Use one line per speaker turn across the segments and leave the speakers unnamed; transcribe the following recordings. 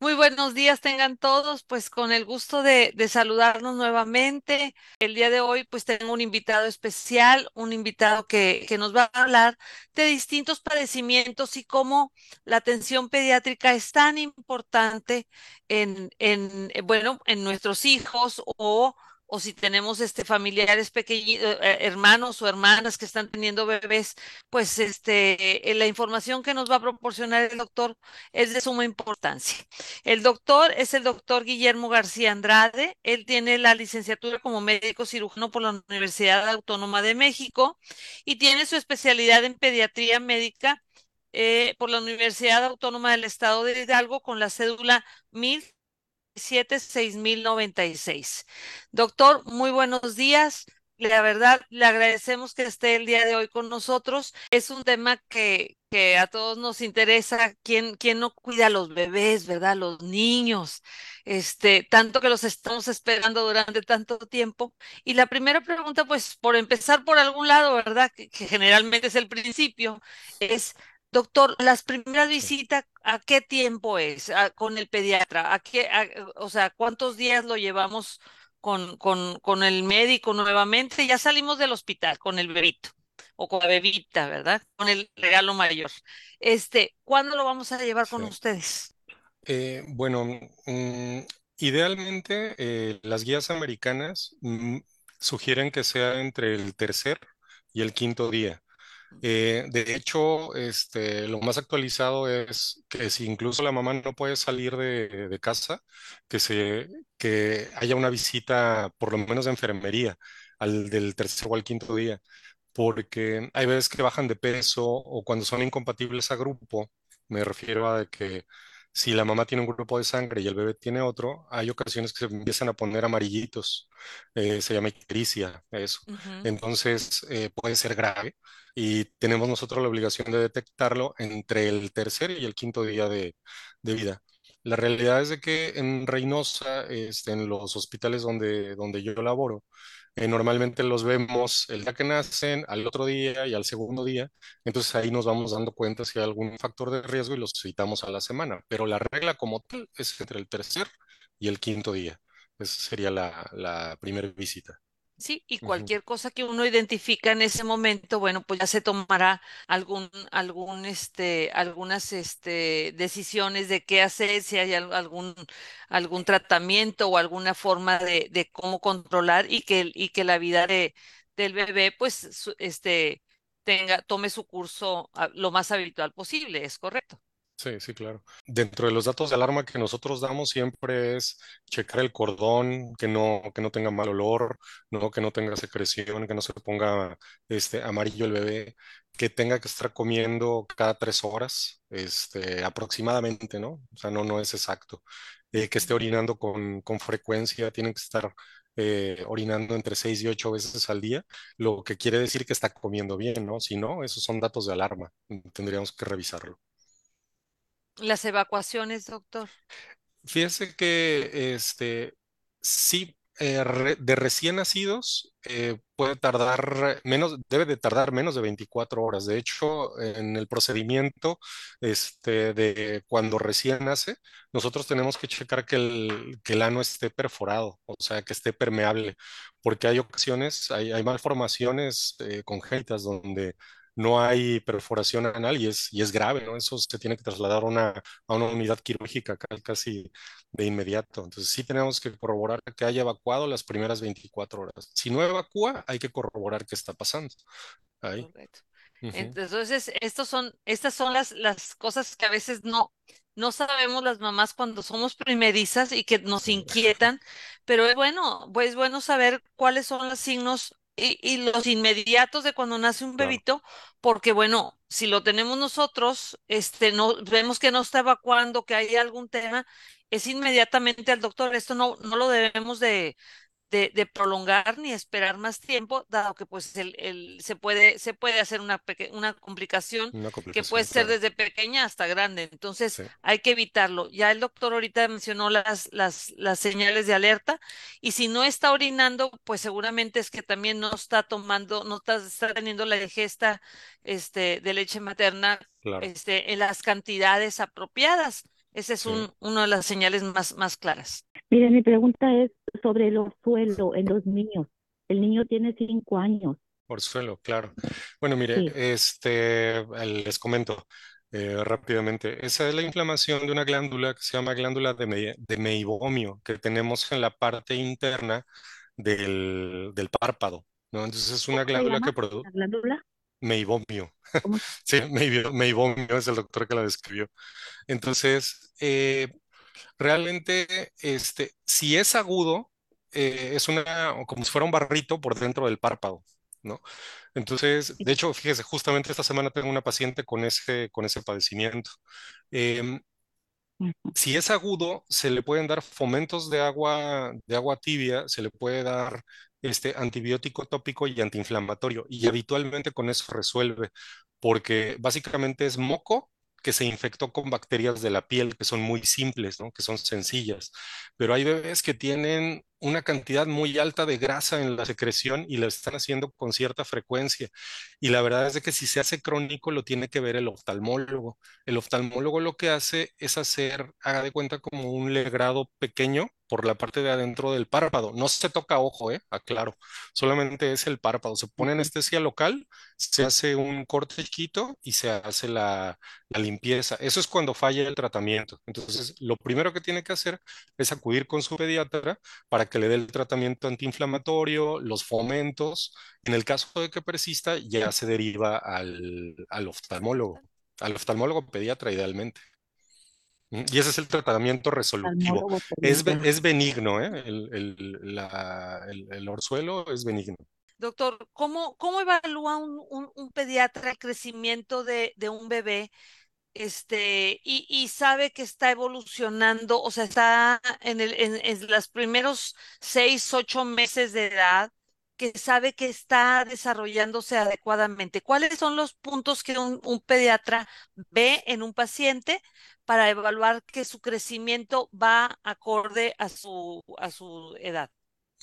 Muy buenos días tengan todos, pues con el gusto de, saludarnos nuevamente. El día de hoy pues tengo un invitado especial, un invitado que, que nos va a hablar de distintos padecimientos y cómo la atención pediátrica es tan importante en, en eh, bueno, en nuestros hijos o o si tenemos este familiares pequeñitos, hermanos o hermanas que están teniendo bebés, pues este, eh, la información que nos va a proporcionar el doctor es de suma importancia. El doctor es el doctor Guillermo García Andrade. Él tiene la licenciatura como médico cirujano por la Universidad Autónoma de México y tiene su especialidad en pediatría médica eh, por la Universidad Autónoma del Estado de Hidalgo con la cédula 1000 seis. Doctor, muy buenos días. La verdad, le agradecemos que esté el día de hoy con nosotros. Es un tema que, que a todos nos interesa. ¿Quién, quién no cuida a los bebés, verdad? Los niños, este, tanto que los estamos esperando durante tanto tiempo. Y la primera pregunta, pues, por empezar por algún lado, ¿verdad? Que generalmente es el principio, es Doctor, las primeras visitas, ¿a qué tiempo es con el pediatra? ¿A qué, o sea, cuántos días lo llevamos con, con, con el médico nuevamente? Ya salimos del hospital con el bebito o con la bebita, ¿verdad? Con el regalo mayor. Este, ¿cuándo lo vamos a llevar con
Sí.
ustedes?
Eh, bueno, mm, idealmente eh, las guías americanas mm, sugieren que sea entre el tercer y el quinto día. Eh, de hecho, este, lo más actualizado es que si incluso la mamá no puede salir de, de casa, que se, que haya una visita, por lo menos de enfermería, al del tercer o al quinto día, porque hay veces que bajan de peso o cuando son incompatibles a grupo, me refiero a que si la mamá tiene un grupo de sangre y el bebé tiene otro, hay ocasiones que se empiezan a poner amarillitos, eh, se llama ictericia, eso. Entonces eh, puede ser grave y tenemos nosotros la obligación de detectarlo entre el tercer y el quinto día de, de vida. La realidad es de que en Reynosa, este, en los hospitales donde, donde yo laboro, eh, normalmente los vemos el día que nacen, al otro día y al segundo día. Entonces ahí nos vamos dando cuenta si hay algún factor de riesgo y los citamos a la semana. Pero la regla como tal es entre el tercer y el quinto día. Esa sería la, la primera visita.
Sí, y cualquier cosa que uno identifica en ese momento, bueno, pues ya se tomará algún, algún, este, algunas, este, decisiones de qué hacer, si hay al- algún, algún tratamiento o alguna forma de, de cómo controlar y que, y que la vida de, del bebé, pues, su- este, tenga, tome su curso ah, lo más habitual posible, ¿es correcto?
Sí, sí, claro. Dentro de los datos de alarma que nosotros damos siempre es checar el cordón, que no, que no tenga mal olor, ¿no? Que no tenga secreción, que no se ponga este, amarillo el bebé, que tenga que estar comiendo cada tres horas, este, aproximadamente, ¿no? O sea, no, no es exacto. Eh, que esté orinando con, con frecuencia, tienen que estar eh, orinando entre seis y ocho veces al día, lo que quiere decir que está comiendo bien, ¿no? Si no, esos son datos de alarma, tendríamos que revisarlo.
Las evacuaciones, doctor.
Fíjese que este sí, eh, de recién nacidos eh, puede tardar menos, debe de tardar menos de 24 horas. De hecho, en el procedimiento este, de cuando recién nace, nosotros tenemos que checar que el, que el ano esté perforado, o sea, que esté permeable, porque hay ocasiones, hay, hay malformaciones eh, congénitas donde no hay perforación anal y es, y es grave, ¿no? Eso se tiene que trasladar a una, a una unidad quirúrgica ca- casi de inmediato. Entonces sí tenemos que corroborar que haya evacuado las primeras 24 horas. Si no evacúa, hay que corroborar qué está pasando. Ahí.
Correcto. Entonces, estos son, estas son las, las cosas que a veces no, no sabemos las mamás cuando somos primerizas y que nos inquietan, pero es bueno, pues es bueno saber cuáles son los signos y, y los inmediatos de cuando nace un bebito, porque bueno, si lo tenemos nosotros, este, no, vemos que no está evacuando, que hay algún tema, es inmediatamente al doctor. Esto no, no lo debemos de de, de prolongar ni esperar más tiempo, dado que pues el, el- se puede, se puede hacer una, peque- una complicación
Una
que puede ser
claro.
desde pequeña hasta grande. Entonces
Sí,
hay que evitarlo. Ya el doctor ahorita mencionó las, las, las señales de alerta y si no está orinando, pues seguramente es que también no está tomando, no está, está teniendo la ingesta este, de leche materna
claro.
este, en las cantidades apropiadas. Esa es
Sí,
un, una de las señales más, más claras.
Mire, mi pregunta es sobre el orzuelo en los niños. El niño tiene cinco años.
por suelo, claro. Bueno, mire,
Sí.
este, el- les comento eh, rápidamente. Esa es la inflamación de una glándula que se llama glándula de, me- de meibomio, que tenemos en la parte interna del, del párpado, ¿no? Entonces es una
¿Cómo se
glándula que produce
la glándula?
Meibomio. Sí, meibomio es el doctor que la describió. Entonces, eh, realmente, este, si es agudo, eh, es una, como si fuera un barrito por dentro del párpado, ¿no? Entonces, de hecho, fíjese, justamente esta semana tengo una paciente con ese, con ese padecimiento. Em, si es agudo, se le pueden dar fomentos de agua, de agua tibia, se le puede dar este antibiótico tópico y antiinflamatorio, y habitualmente con eso resuelve, porque básicamente es moco que se infectó con bacterias de la piel, que son muy simples, ¿no? Que son sencillas. Pero hay bebés que tienen una cantidad muy alta de grasa en la secreción y lo están haciendo con cierta frecuencia. Y la verdad es de que si se hace crónico, lo tiene que ver el oftalmólogo. El oftalmólogo lo que hace es hacer, haga de cuenta, como un legrado pequeño por la parte de adentro del párpado. No se toca ojo, ¿eh? Aclaro. Solamente es el párpado. Se pone anestesia local, se hace un corte chiquito y se hace la, la limpieza. Eso es cuando falla el tratamiento. Entonces, lo primero que tiene que hacer es acudir con su pediatra para que le dé el tratamiento antiinflamatorio, los fomentos. En el caso de que persista, ya se deriva al, al oftalmólogo, al oftalmólogo pediatra idealmente. Y ese es el tratamiento resolutivo. Es, es benigno, ¿eh? El, el- la- el- el orzuelo es benigno.
Doctor, ¿cómo, cómo evalúa un, un- un pediatra el crecimiento de, de un bebé? Este, y, y sabe que está evolucionando, o sea, está en el, en, en los primeros seis, ocho meses de edad, que sabe que está desarrollándose adecuadamente. ¿Cuáles son los puntos que un, un pediatra ve en un paciente para evaluar que su crecimiento va acorde a su, a su edad?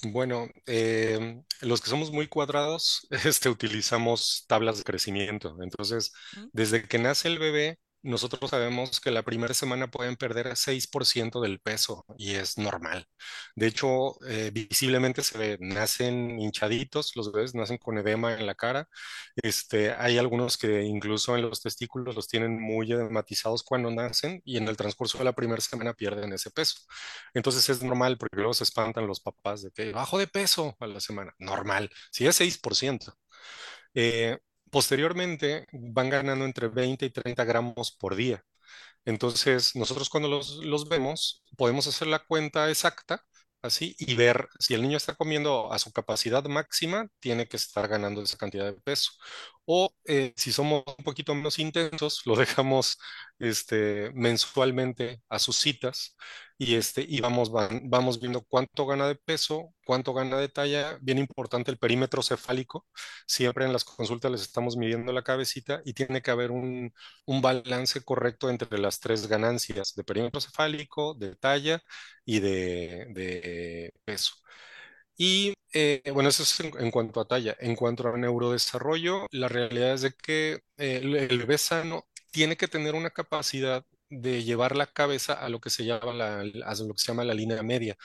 Bueno, em, los que somos muy cuadrados, este, utilizamos tablas de crecimiento. Entonces, desde que nace el bebé, nosotros sabemos que la primera semana pueden perder 6% del peso y es normal. De hecho, eh, visiblemente se ve, nacen hinchaditos, los bebés nacen con edema en la cara. Este, hay algunos que incluso en los testículos los tienen muy edematizados cuando nacen y en el transcurso de la primera semana pierden ese peso. Entonces es normal porque luego se espantan los papás de que bajo de peso a la semana. Normal, si es 6%. Eh, posteriormente van ganando entre 20 y 30 gramos por día. Entonces, nosotros cuando los, los vemos, podemos hacer la cuenta exacta, así, y ver si el niño está comiendo a su capacidad máxima, tiene que estar ganando esa cantidad de peso. O eh, si somos un poquito menos intensos, lo dejamos este, mensualmente a sus citas y, este, y vamos, vamos viendo cuánto gana de peso, cuánto gana de talla. Bien importante el perímetro cefálico. Siempre en las consultas les estamos midiendo la cabecita y tiene que haber un un balance correcto entre las tres ganancias de perímetro cefálico, de talla y de, peso. Y eh, bueno, eso es en, cuanto a talla. En cuanto a neurodesarrollo, la realidad es de que eh, el bebé sano tiene que tener una capacidad de llevar la cabeza a lo que se llama la, a lo que se llama la línea media.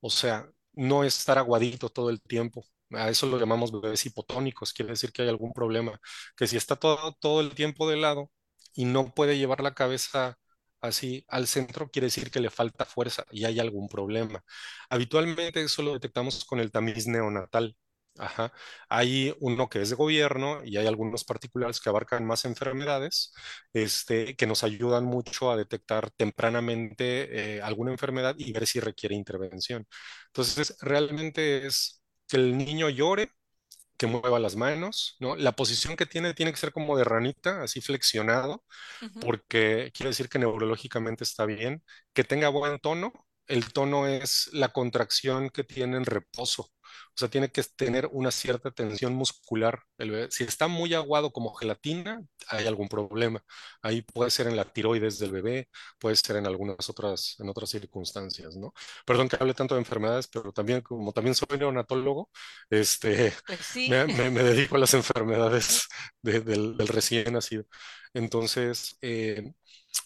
O sea, no estar aguadito todo el tiempo. A eso lo llamamos bebés hipotónicos. Quiere decir que hay algún problema. Que si está todo, todo el tiempo de lado y no puede llevar la cabeza así al centro, quiere decir que le falta fuerza y hay algún problema. Habitualmente eso lo detectamos con el tamiz neonatal. Ajá. Hay uno que es de gobierno y hay algunos particulares que abarcan más enfermedades, este, que nos ayudan mucho a detectar tempranamente eh, alguna enfermedad y ver si requiere intervención. Entonces, realmente es que el niño llore, que mueva las manos, ¿no? La posición que tiene tiene que ser como de ranita, así flexionado,
Ujú.
porque quiere decir que neurológicamente está bien, que tenga buen tono. El tono es la contracción que tiene en reposo. O sea, tiene que tener una cierta tensión muscular. el bebé. Si está muy aguado como gelatina, hay algún problema. Ahí puede ser en la tiroides del bebé, puede ser en algunas otras, en otras circunstancias, ¿no? Perdón que hable tanto de enfermedades, pero también, como también soy neonatólogo, este,
Pues sí,
me, me- me dedico a las enfermedades de- del, del recién nacido. Entonces, eh,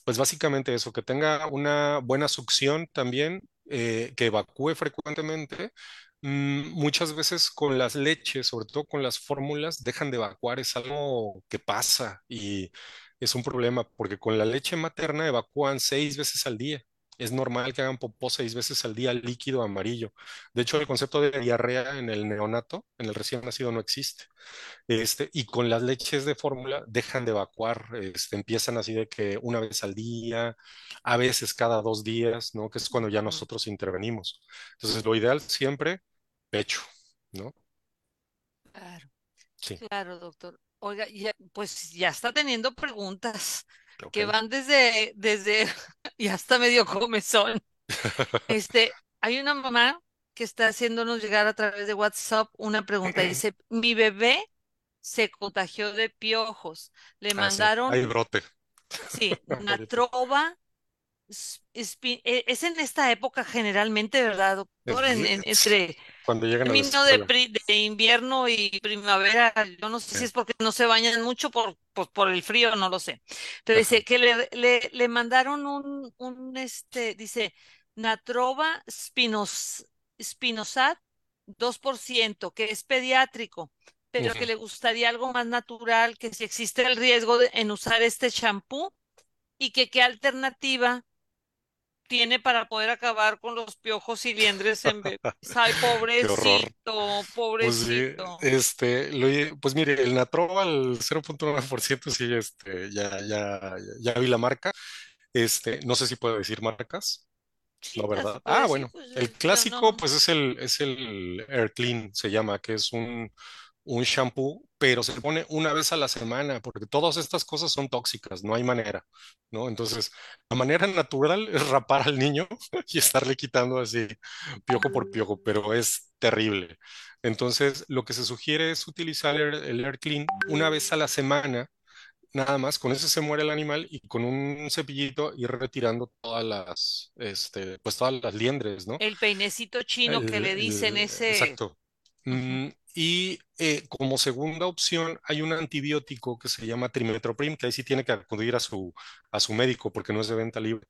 pues básicamente eso, que tenga una buena succión también, eh, que evacúe frecuentemente. Mm, muchas veces con las leches, sobre todo con las fórmulas, dejan de evacuar, es algo que pasa y es un problema porque con la leche materna evacúan seis veces al día. Es normal que hagan popó seis veces al día líquido amarillo. De hecho, el concepto de diarrea en el neonato, en el recién nacido, no existe. Este, y con las leches de fórmula dejan de evacuar, este, empiezan así de que una vez al día, a veces cada dos días, ¿no? Que es cuando ya nosotros intervenimos. Entonces, lo ideal siempre, pecho, ¿no?
claro,
Sí,
claro, doctor. Oiga, ya, pues ya está teniendo preguntas que van desde, desde, ya está medio comezón. Este, hay una mamá que está haciéndonos llegar a través de WhatsApp una pregunta. Dice, mi bebé se contagió de piojos. Le
Ah, sí, hay
mandaron,
brote
sí, s- espi- e- Es en esta época generalmente, ¿verdad, doctor? En, entre
Cuando llegan a la
de, pri- de invierno y primavera, yo no sé si es porque no se bañan mucho por, por, por el frío, no lo sé. Pero
Ajá.
dice que le, le, le mandaron un, un, este, dice, Natrova spinos, spinosad 2%, que es pediátrico, pero que le gustaría algo más natural, que si existe el riesgo de- en usar este champú y que qué alternativa tiene para poder acabar con los piojos y liendres en bebés. Ay,
Qué horror.
pobrecito,
Pues
pobrecito.
este, lo, pues mire, el Natrol al 0.9% sí, este, ya, ya, ya vi la marca. Este, no sé si puedo decir marcas,
Sí,
¿no,
las
verdad? Ah,
decir,
bueno,
pues
el clásico,
no.
pues es el, es el Air Clean, se llama, que es un, un shampoo, pero se pone una vez a la semana, porque todas estas cosas son tóxicas, no hay manera, ¿no? Entonces, la manera natural es rapar al niño y estarle quitando así piojo por piojo, pero es terrible. Entonces, lo que se sugiere es utilizar el, el Air Clean una vez a la semana Nada más, con ese se muere el animal y con un cepillito ir retirando todas las, este, pues todas las liendres, ¿no?
El peinecito chino que
El-
le dicen
el-
ese.
exacto. Mm, y eh, como segunda opción hay un antibiótico que se llama trimetoprim, que ahí sí tiene que acudir a su, a su médico porque no es de venta libre.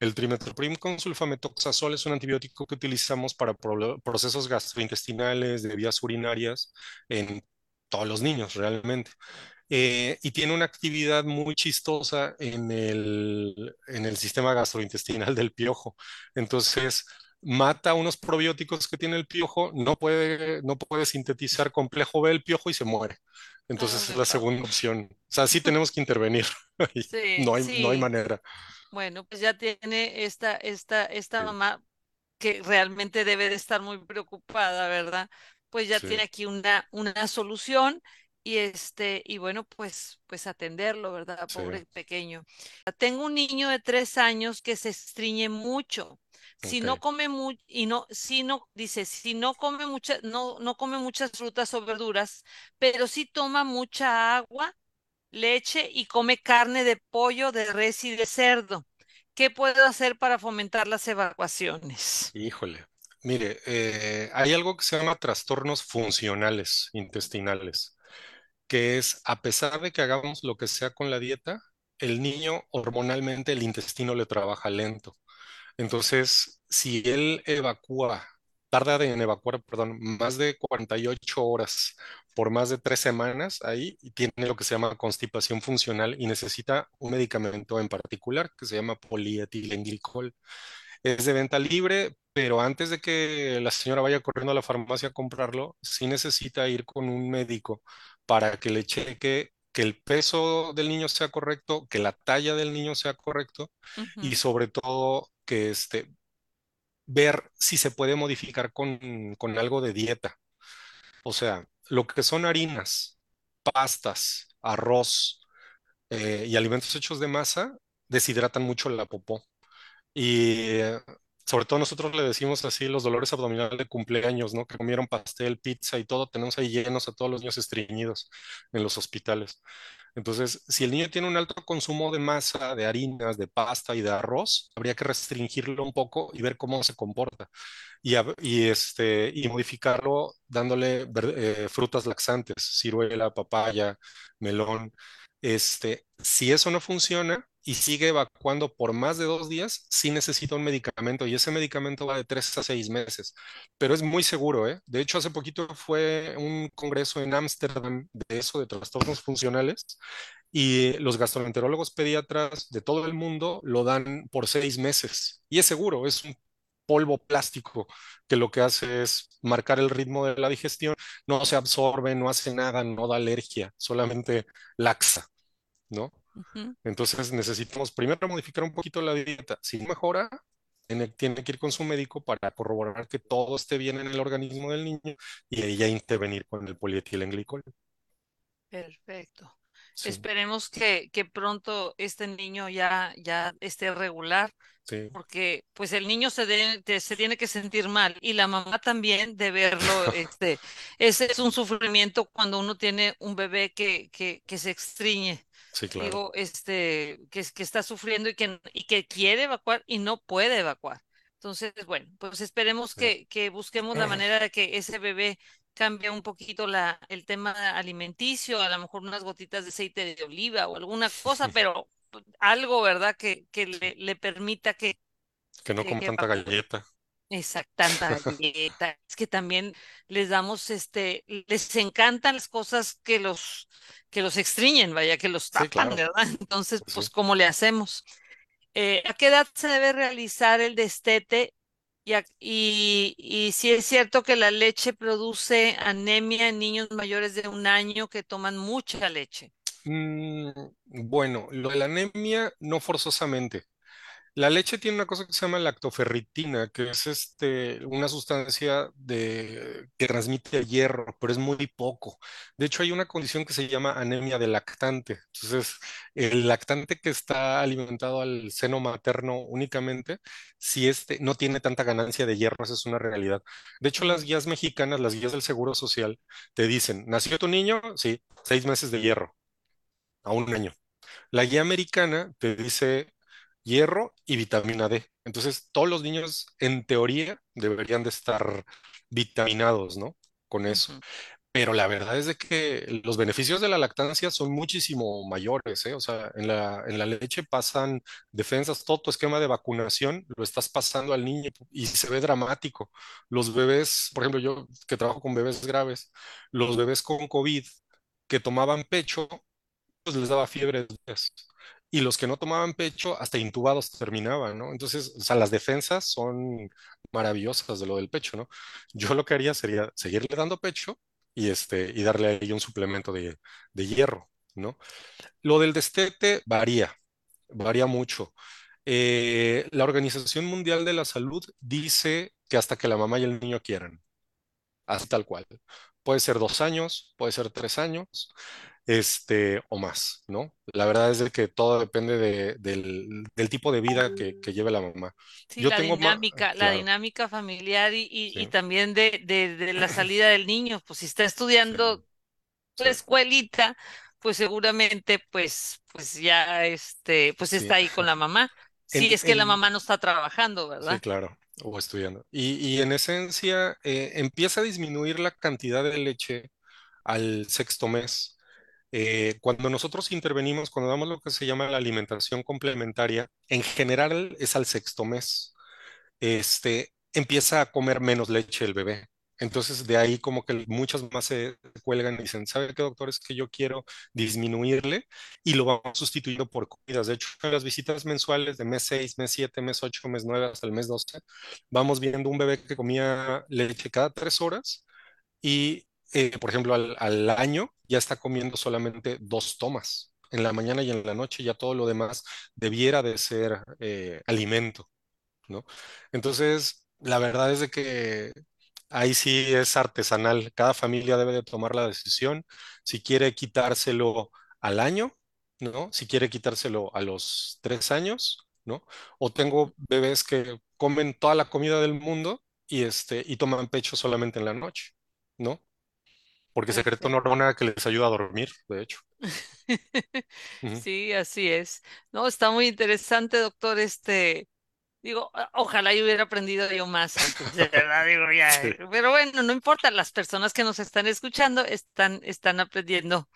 El trimetoprim con sulfamethoxazol es un antibiótico que utilizamos para pro- procesos gastrointestinales, de vías urinarias en todos los niños realmente eh, y tiene una actividad muy chistosa en el, en el sistema gastrointestinal del piojo. Entonces, mata unos probióticos que tiene el piojo, no puede, no puede sintetizar complejo B el piojo y se muere. Entonces es
Hazme
la segunda opción. O sea, sí tenemos que intervenir.
Sí,
No hay, no hay manera.
Bueno, pues ya tiene esta, esta, esta
Sí,
mamá que realmente debe de estar muy preocupada, ¿verdad? Pues ya tiene aquí una, una solución y este, y bueno, pues, pues atenderlo, ¿verdad?
sí.
Pobre pequeño. Tengo un niño de tres años que se estriñe mucho. Si no come mucho, y no, si no, dice, si no come mucha, no, no come muchas frutas o verduras, pero sí toma mucha agua, leche y come carne de pollo, de res y de cerdo. ¿Qué puedo hacer para fomentar las evacuaciones?
Híjole. Mire, eh, hay algo que se llama trastornos funcionales intestinales. Que es, a pesar de que hagamos lo que sea con la dieta, el niño hormonalmente el intestino le trabaja lento. Entonces, si él evacúa, tarda en evacuar, perdón, más de 48 horas por más de tres semanas, ahí tiene lo que se llama constipación funcional y necesita un medicamento en particular que se llama polietilenglicol. Es de venta libre, pero antes de que la señora vaya corriendo a la farmacia a comprarlo, sí necesita ir con un médico para que le cheque que el peso del niño sea correcto, que la talla del niño sea correcto y sobre todo que este, ver si se puede modificar con, con algo de dieta. O sea, lo que son harinas, pastas, arroz eh, y alimentos hechos de masa deshidratan mucho la popó. Y eh, sobre todo nosotros le decimos así los dolores abdominales de cumpleaños, ¿no? Que comieron pastel, pizza y todo, tenemos ahí llenos a todos los niños estreñidos en los hospitales. Entonces, si el niño tiene un alto consumo de masa, de harinas, de pasta y de arroz, habría que restringirlo un poco y ver cómo se comporta. Y, este, y modificarlo dándole eh, frutas laxantes, ciruela, papaya, melón. Este, si eso no funciona y sigue evacuando por más de dos días, sí necesita un medicamento y ese medicamento va de tres a seis meses, pero es muy seguro, ¿eh? De hecho, hace poquito fue un congreso en Ámsterdam de eso, de trastornos funcionales, y los gastroenterólogos pediatras de todo el mundo lo dan por seis meses y es seguro, es un polvo plástico que lo que hace es marcar el ritmo de la digestión, no se absorbe, no hace nada, no da alergia, solamente laxa. ¿No? Entonces necesitamos primero modificar un poquito la dieta. Si no mejora, tiene, tiene, que ir con su médico para corroborar que todo esté bien en el organismo del niño y ahí ya intervenir con el polietilenglicol.
Perfecto. Esperemos que, que, pronto este niño ya, ya esté regular, porque pues el niño se, se tiene que sentir mal y la mamá también de verlo. este, ese es un sufrimiento cuando uno tiene un bebé que, que, que se extriñe.
Sí, claro.
Digo, este, que, que está sufriendo y que, y que quiere evacuar y no puede evacuar. Entonces, bueno, pues esperemos que, que busquemos la manera de que ese bebé cambie un poquito la, el tema alimenticio, a lo mejor unas gotitas de aceite de oliva o alguna cosa, pero algo, ¿verdad? Que, que le, le permita que...
Que no coma tanta galleta.
Exacto, tanta galleta. Es que también les damos, este, les encantan las cosas que los, que los extriñen, vaya, que los tapan, ¿verdad? Entonces, pues, ¿cómo le hacemos? Eh, ¿A qué edad se debe realizar el destete? Y, y, y, si es cierto que la leche produce anemia en niños mayores de un año que toman mucha leche.
Mm, bueno, lo de la anemia no forzosamente. La leche tiene una cosa que se llama lactoferritina, que es este, una sustancia de, que transmite hierro, pero es muy poco. De hecho, hay una condición que se llama anemia de lactante. Entonces, el lactante que está alimentado al seno materno únicamente, si este no tiene tanta ganancia de hierro, esa es una realidad. De hecho, las guías mexicanas, las guías del Seguro Social, te dicen, ¿nació tu niño? Sí, seis meses de hierro, a un año. La guía americana te dice hierro y vitamina D. Entonces, todos los niños, en teoría, deberían de estar vitaminados, ¿no? Con eso. Pero la verdad es de que los beneficios de la lactancia son muchísimo mayores, ¿eh? O sea, en la, en la leche pasan defensas, todo tu esquema de vacunación lo estás pasando al niño y se ve dramático. Los bebés, por ejemplo, yo que trabajo con bebés graves, los bebés con COVID que tomaban pecho, les daba fiebre y los que no tomaban pecho hasta intubados terminaban, ¿no? Entonces, o sea, las defensas son maravillosas de lo del pecho, ¿no? Yo lo que haría sería seguirle dando pecho y, este, y darle ahí un suplemento de, hierro, ¿no? Lo del destete varía, varía mucho. Eh, la Organización Mundial de la Salud dice que hasta que la mamá y el niño quieran, así tal cual. Puede ser dos años, puede ser tres años este, o más, ¿no? La verdad es de que todo depende de, del, del, tipo de vida que, que lleve la mamá.
Sí, Yo la tengo dinámica, la dinámica familiar y, y, y también de, de, de, la salida del niño, pues si está estudiando la escuelita, pues seguramente pues, pues ya este, pues está ahí con la mamá. Si sí, es que en, la mamá no está trabajando, ¿verdad?
Sí, claro, o estudiando. Y, y en esencia eh, empieza a disminuir la cantidad de leche al sexto mes eh, cuando nosotros intervenimos, cuando damos lo que se llama la alimentación complementaria, en general es al sexto mes, este, empieza a comer menos leche el bebé. Entonces, de ahí como que muchas más se cuelgan y dicen, ¿sabe qué, doctor? Es que yo quiero disminuirle y lo vamos sustituyendo por comidas. De hecho, en las visitas mensuales de mes 6, mes 7, mes 8, mes 9 hasta el mes 12, vamos viendo un bebé que comía leche cada tres horas y eh, por ejemplo, al, año ya está comiendo solamente dos tomas, en la mañana y en la noche, ya todo lo demás debiera de ser eh, alimento, ¿no? Entonces, la verdad es de que ahí sí es artesanal, cada familia debe de tomar la decisión, si quiere quitárselo al año, ¿no? Si quiere quitárselo a los tres años ¿no? O tengo bebés que comen toda la comida del mundo y, este, y toman pecho solamente en la noche, ¿no? Porque secretan
Perfecto.
hormona que les ayuda a dormir, de hecho.
Sí, así es. No, está muy interesante, doctor. Este, digo, a- ojalá yo hubiera aprendido yo más antes, de verdad, digo, ya.
Sí,
eh, Pero bueno, no importa, las personas que nos están escuchando están, están aprendiendo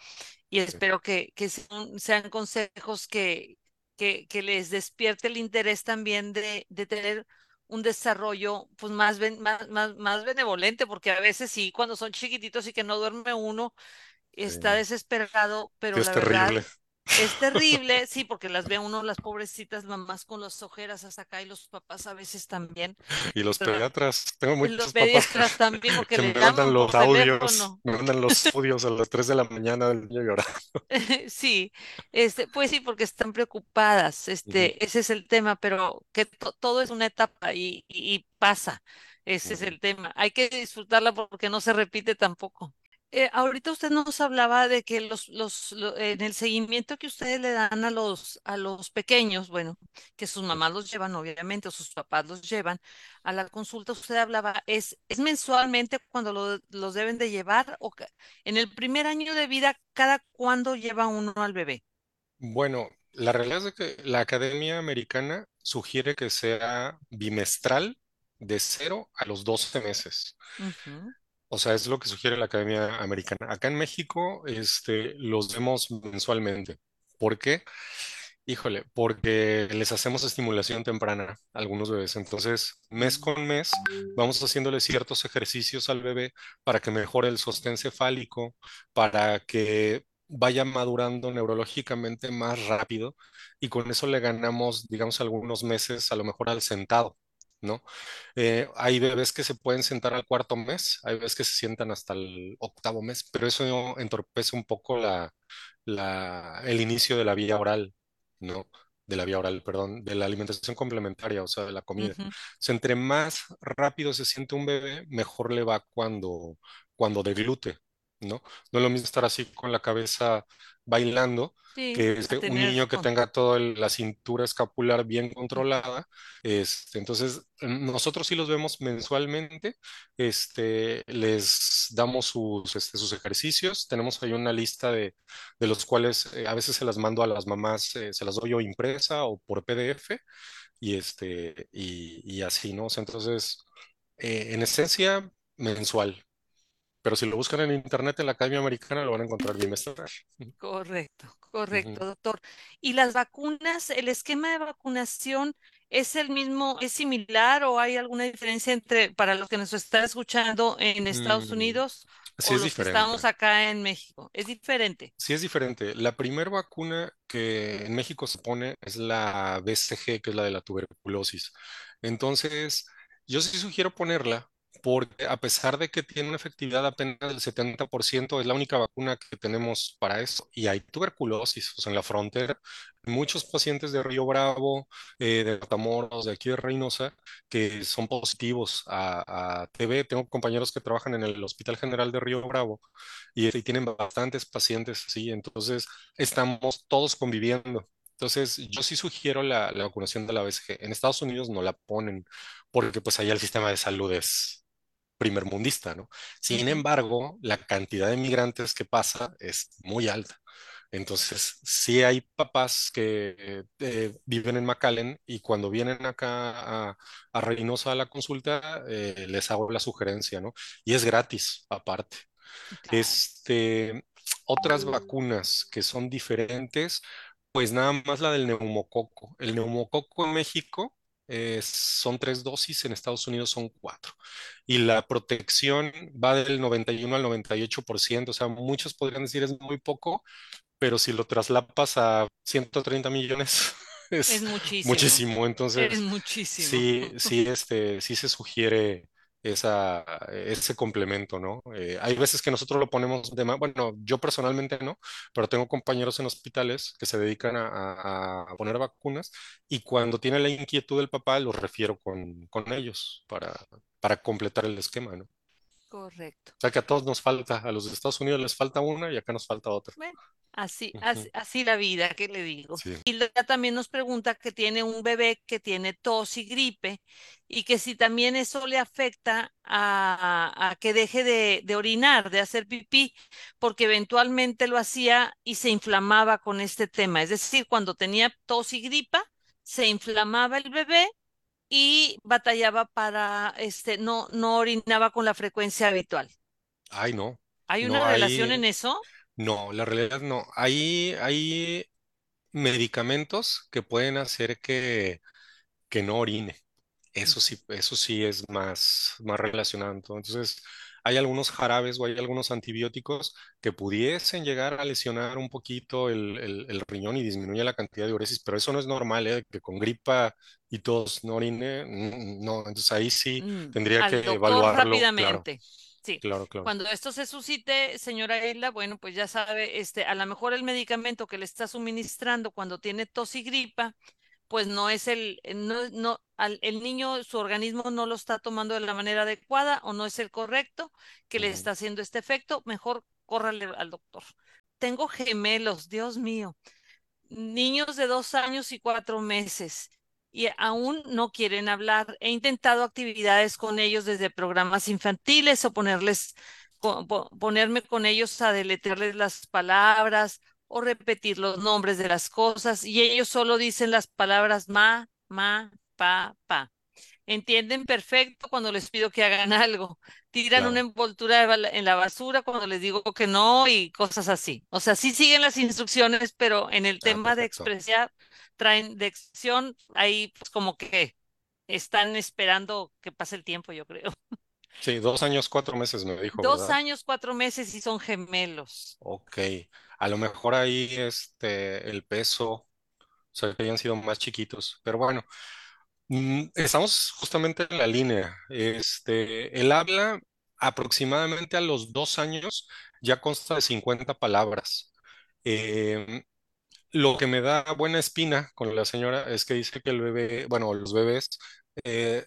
y
sí,
espero que, que sean, sean consejos que, que, que les despierte el interés también de, de tener un desarrollo pues más, ben- más, más, más benevolente, porque a veces sí, cuando son chiquititos y que no duerme uno,
sí.
está desesperado,
Sí,
pero
es
la verdad
terrible.
Es terrible, sí, porque las ve uno, las pobrecitas mamás con las ojeras hasta acá y los papás a veces también,
Y los pediatras, tengo
Y los
muchos papás
pediatras también, porque
que
le
me mandan los audios,
teléfono.
me mandan los audios a las 3 de la mañana del niño llorando.
Sí, este, pues sí, porque están preocupadas, este, ese es el tema, pero que to- todo es una etapa y, y y pasa, ese es el tema. Hay que disfrutarla porque no se repite tampoco. Eh, ahorita usted nos hablaba de que los, los, lo- en el seguimiento que ustedes le dan a los, a los pequeños, bueno, que sus mamás los llevan, obviamente, o sus papás los llevan a la consulta, usted hablaba, ¿es, es mensualmente cuando lo- los deben de llevar o en el primer año de vida, cada cuándo lleva uno al bebé?
Bueno, la realidad es que la Academia Americana sugiere que sea bimestral de cero a los 12 meses. O sea, es lo que sugiere la Academia Americana. Acá en México, este, los vemos mensualmente. ¿Por qué? Híjole, porque les hacemos estimulación temprana a algunos bebés. Entonces, mes con mes, vamos haciéndole ciertos ejercicios al bebé para que mejore el sostén cefálico, para que vaya madurando neurológicamente más rápido y con eso le ganamos, digamos, algunos meses a lo mejor al sentado, ¿no? Eh, hay bebés que se pueden sentar al cuarto mes, hay bebés que se sientan hasta el octavo mes, pero eso entorpece un poco la, la- el inicio de la vía oral, ¿no? De la vía oral, perdón, de la alimentación complementaria, o sea, de la comida. O sea, entre más rápido se siente un bebé, mejor le va cuando, cuando deglute, ¿no? No es lo mismo estar así con la cabeza bailando
Sí,
que este, un niño que tenga toda la cintura escapular bien controlada este, entonces, nosotros sí los vemos mensualmente, este, les damos sus, este, sus ejercicios, tenemos ahí una lista de, de los cuales eh, a veces se las mando a las mamás, eh, se las doy yo impresa o por PDF y, este, y, y así, ¿no? O sea, entonces, eh, en esencia, mensual, pero si lo buscan en internet en la Academia Americana lo van a encontrar bimestral.
Correcto, correcto, doctor. ¿Y las vacunas, el esquema de vacunación es el mismo, es similar o hay alguna diferencia entre para los que nos están escuchando en Estados
Mm,
Unidos
sí
o
es
los que
diferente.
estamos acá en México? Es diferente.
Sí es diferente. La primera vacuna que en México se pone es la BCG, que es la de la tuberculosis. Entonces, yo sí sugiero ponerla porque a pesar de que tiene una efectividad apenas del 70%, es la única vacuna que tenemos para eso. Y hay tuberculosis, en la frontera, muchos pacientes de Río Bravo, eh, de Matamoros, de aquí de Reynosa, que son positivos a, a TB. Tengo compañeros que trabajan en el Hospital General de Río Bravo y, y tienen bastantes pacientes así, entonces estamos todos conviviendo. Entonces, yo sí sugiero la, la vacunación de la BCG. En Estados Unidos no la ponen porque pues allá el sistema de salud es primermundista, ¿no? Sin embargo, la cantidad de migrantes que pasa es muy alta. Entonces, sí hay papás que eh, viven en McAllen y cuando vienen acá a, a Reynosa a la consulta, eh, les hago la sugerencia, ¿no? Y es gratis, aparte.
Claro.
Este, otras vacunas que son diferentes, pues nada más la del neumococo. El neumococo en México eh, son tres dosis, en Estados Unidos son cuatro. Y la protección va del 91 al 98%, o sea, muchos podrían decir es muy poco, pero si lo traslapas a 130 millones
Es
es
muchísimo,
muchísimo.
es
Entonces,
muchísimo.
sí, sí, este, sí se sugiere esa, ese complemento, ¿no? Eh, hay veces que nosotros lo ponemos de más, bueno, yo personalmente no, pero tengo compañeros en hospitales que se dedican a, poner vacunas y cuando tiene la inquietud del papá, los refiero con, con ellos para, para completar el esquema, ¿no?
Correcto.
O sea que a todos nos falta, a los de Estados Unidos les falta una y acá nos falta otra.
Bueno, así, así, así la vida, ¿qué le digo?
Sí.
Y también nos pregunta que tiene un bebé que tiene tos y gripe y que si también eso le afecta a, a- a que deje de, de orinar, de hacer pipí, porque eventualmente lo hacía y se inflamaba con este tema. Es decir, cuando tenía tos y gripa, se inflamaba el bebé y batallaba para, este, no, no orinaba con la frecuencia habitual.
Ay, no.
¿Hay una relación
hay,
en eso?
no, la realidad no. Hay, hay medicamentos que pueden hacer que, que no orine. Eso sí, eso sí es más, más relacionado. Entonces, hay algunos jarabes o hay algunos antibióticos que pudiesen llegar a lesionar un poquito el, el- el riñón y disminuye la cantidad de uresis, pero eso no es normal, ¿eh? Que con gripa y tos no orine, no. Entonces ahí sí
Mm,
tendría que
al
evaluarlo, claro,
rápidamente. Sí.
claro, claro.
Cuando esto se suscite, señora Isla, bueno, pues ya sabe, este, a lo mejor el medicamento que le está suministrando cuando tiene tos y gripa, pues no es el, eh, no, no, al- el niño, su organismo no lo está tomando de la manera adecuada o no es el correcto que le está haciendo este efecto, mejor córrale al doctor. Tengo gemelos, Dios mío niños de dos años y cuatro meses y aún no quieren hablar. He intentado actividades con ellos desde programas infantiles o ponerles, ponerme con ellos a deletrearles las palabras o repetir los nombres de las cosas y ellos solo dicen las palabras ma, ma, pa, pa. Entienden perfecto cuando les pido que hagan algo. Tiran una envoltura en la basura cuando les digo que no y cosas así. O sea, sí siguen las instrucciones, pero en el
Ah,
tema de expresar, traen de expresión, ahí pues como que están esperando que pase el tiempo, yo creo.
Sí, dos años, cuatro meses me dijo,
Dos
¿verdad?
años, cuatro meses y son gemelos.
Ok. A lo mejor ahí este, el peso, o sea, que hayan sido más chiquitos, pero bueno. Mm, Estamos justamente en la línea. Este, el habla aproximadamente a los dos años ya consta de 50 palabras. Em, lo que me da buena espina con la señora es que dice que el bebé, bueno, los bebés eh,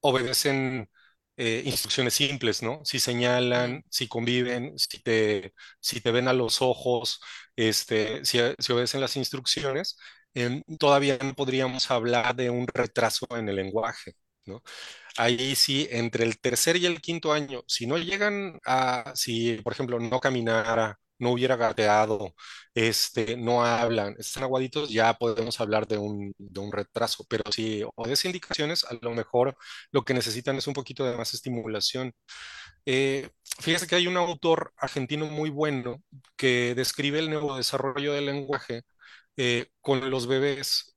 obedecen eh, instrucciones simples, ¿no? Si señalan, si conviven, si te, si te ven a los ojos, este, si, si obedecen las instrucciones, todavía no podríamos hablar de un retraso en el lenguaje, ¿no? Ahí sí, entre el tercer y el quinto año, si no llegan a, si por ejemplo no caminara, no hubiera gateado, este, no hablan, están aguaditos, ya podemos hablar de un, de un retraso. Pero si obedece indicaciones, a lo mejor lo que necesitan es un poquito de más estimulación. Eh, fíjese que hay un autor argentino muy bueno que describe el neurodesarrollo del lenguaje eh, con los bebés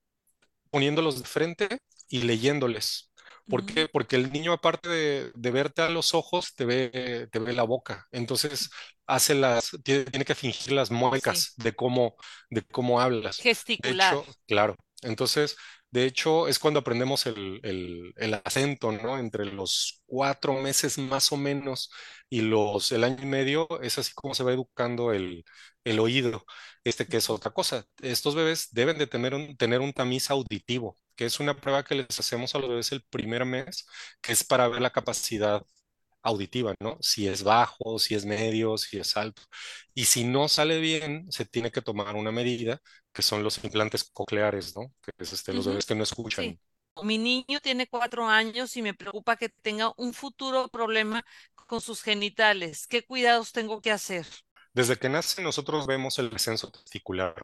poniéndolos de frente y leyéndoles. ¿Por qué? Porque el niño, aparte de, de verte a los ojos, te ve, te ve la boca. Entonces, hace las, tiene, tiene que fingir las
sí,
muecas de cómo, de cómo hablas. De
gesticular.
hecho, claro. Entonces, de hecho, es cuando aprendemos el, el, el acento, ¿no? Entre los cuatro meses más o menos y los, el año y medio, es así como se va educando el, el oído este que es otra cosa. Estos bebés deben de tener un, tener un tamiz auditivo, que es una prueba que les hacemos a los bebés el primer mes, que es para ver la capacidad auditiva, ¿no? Si es bajo, si es medio, si es alto. Y si no sale bien, se tiene que tomar una medida, que son los implantes cocleares, ¿no? Que es este, los bebés que no
sí.
escuchan.
Mi niño tiene cuatro años y me preocupa que tenga un futuro problema con sus genitales. ¿Qué cuidados tengo que hacer?
Desde que nace nosotros vemos el descenso testicular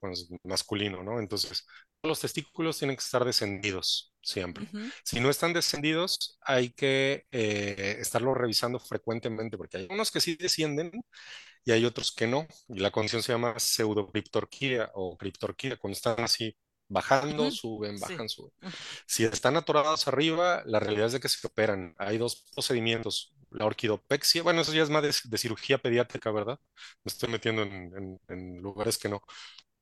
masculino, ¿no? Entonces, los testículos tienen que estar descendidos siempre. Si no están descendidos, hay que eh, estarlos revisando frecuentemente, porque hay unos que sí descienden y hay otros que no. Y la condición se llama pseudocriptorquía o criptorquía, cuando están así bajando, suben,
sí.
bajan, suben. Si están atorados arriba, la realidad es de que se operan. Hay dos procedimientos. La orquidopexia, bueno, eso ya es más de, de cirugía pediátrica, ¿verdad? Me estoy metiendo en, en- en lugares que no.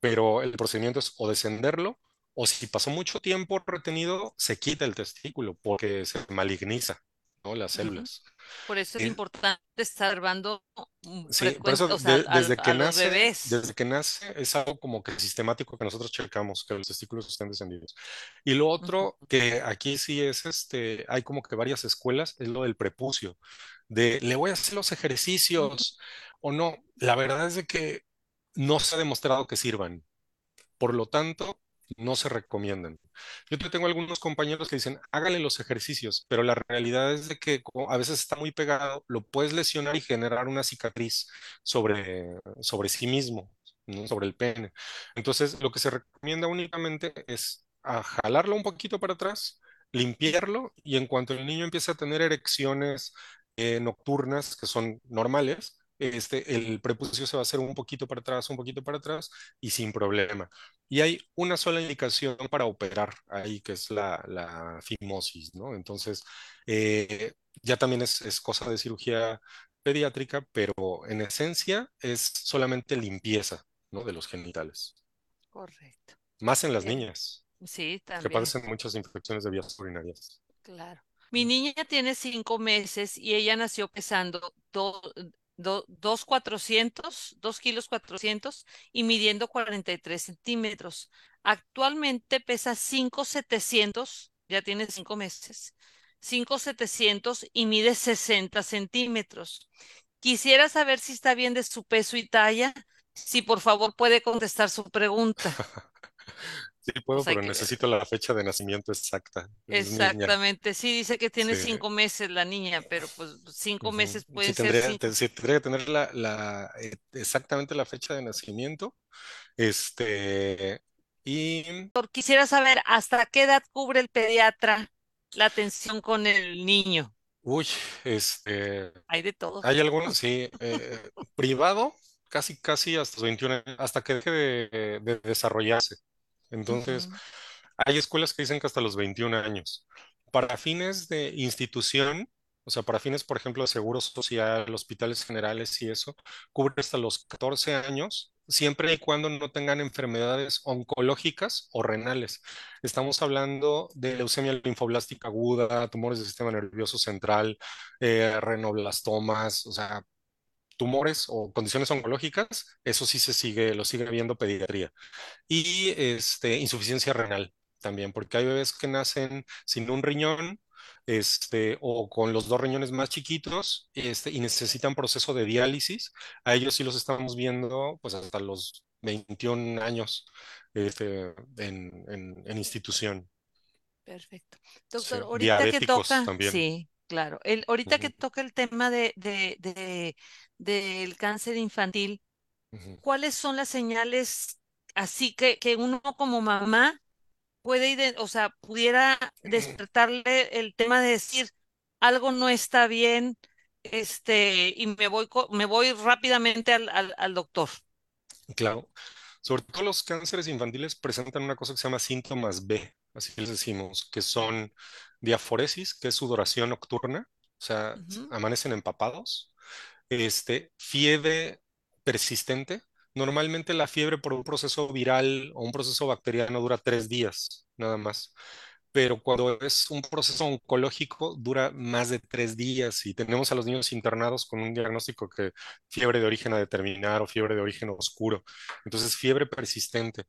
Pero el procedimiento es o descenderlo, o si pasó mucho tiempo retenido, se quita el testículo porque se maligniza. ¿no? Las células.
Por eso es
Eh,
importante estar observando mm,
Sí, por eso
frecuente, o sea,
de-
a,
desde que
a
nace, desde que nace es algo como que sistemático que nosotros checamos, que los testículos estén descendidos. Y lo otro que aquí sí es, este, hay como que varias escuelas, es lo del prepucio, de le voy a hacer los ejercicios o no. La verdad es de que no se ha demostrado que sirvan. Por lo tanto, no se recomiendan. Yo te tengo algunos compañeros que dicen, hágale los ejercicios, pero la realidad es de que a veces está muy pegado, lo puedes lesionar y generar una cicatriz sobre, sobre sí mismo. Sobre el pene. Entonces, lo que se recomienda únicamente es a jalarlo un poquito para atrás, limpiarlo y en cuanto el niño empiece a tener erecciones eh, nocturnas que son normales, este, el prepucio se va a hacer un poquito para atrás, un poquito para atrás y sin problema. Y hay una sola indicación para operar ahí, que es la, la fimosis, ¿no? Entonces, eh, ya también es, es cosa de cirugía pediátrica, pero en esencia es solamente limpieza, ¿no? De los genitales.
Correcto.
Más en las niñas,
Sí,
que
también.
padecen muchas infecciones de vías urinarias.
Claro. Mi niña tiene cinco meses y ella nació pesando do- do- dos cuatrocientos, dos kilos cuatrocientos y midiendo 43 centímetros. Actualmente pesa cinco setecientos, ya tiene cinco meses, cinco setecientos y mide 60 centímetros. Quisiera saber si está bien de su peso y talla, si por favor puede contestar su pregunta.
Sí puedo, pero
que
necesito la fecha de nacimiento exacta.
Exactamente, sí, dice que tiene
Sí.
cinco meses la niña, pero pues cinco meses
Sí
pueden ser
tendría, te- sí tendría que tener la, la, eh, exactamente la fecha de nacimiento. Este, y,
Quisiera saber hasta qué edad cubre el pediatra la atención con el niño.
uy, este,
Hay de todo.
hay algunos, sí, eh, privado, casi, casi hasta los 21 años, hasta que deje de, de desarrollarse. Entonces, hay escuelas que dicen que hasta los 21 años. Para fines de institución, o sea, para fines, por ejemplo, de seguro social, hospitales generales y eso, cubre hasta los 14 años, siempre y cuando no tengan enfermedades oncológicas o renales. Estamos hablando de leucemia linfoblástica aguda, tumores del sistema nervioso central, eh, renoblastomas, o sea, tumores o condiciones oncológicas, eso sí se sigue, lo sigue viendo pediatría y este, insuficiencia renal también, porque hay bebés que nacen sin un riñón, este, o con los dos riñones más chiquitos, este, y necesitan proceso de diálisis. A ellos sí los estamos viendo, pues hasta los 21 años, este, en, en- en institución.
Perfecto.
Sí,
Doctor, ahorita que toca,
también.
sí, claro, el, ahorita que toca el tema de, de, de- del cáncer infantil. ¿cuáles son las señales así que, que uno como mamá puede, ide- o sea, pudiera despertarle el tema de decir algo no está bien, este, y me voy, me voy rápidamente al, al, al doctor.
Claro. Sobre todo los cánceres infantiles presentan una cosa que se llama síntomas B, así les decimos, que son diaforesis, que es sudoración nocturna, o sea, amanecen empapados, este, fiebre persistente. Normalmente la fiebre por un proceso viral o un proceso bacteriano dura tres días, nada más pero cuando es un proceso oncológico dura más de tres días y tenemos a los niños internados con un diagnóstico que fiebre de origen a determinar o fiebre de origen oscuro. Entonces, fiebre persistente.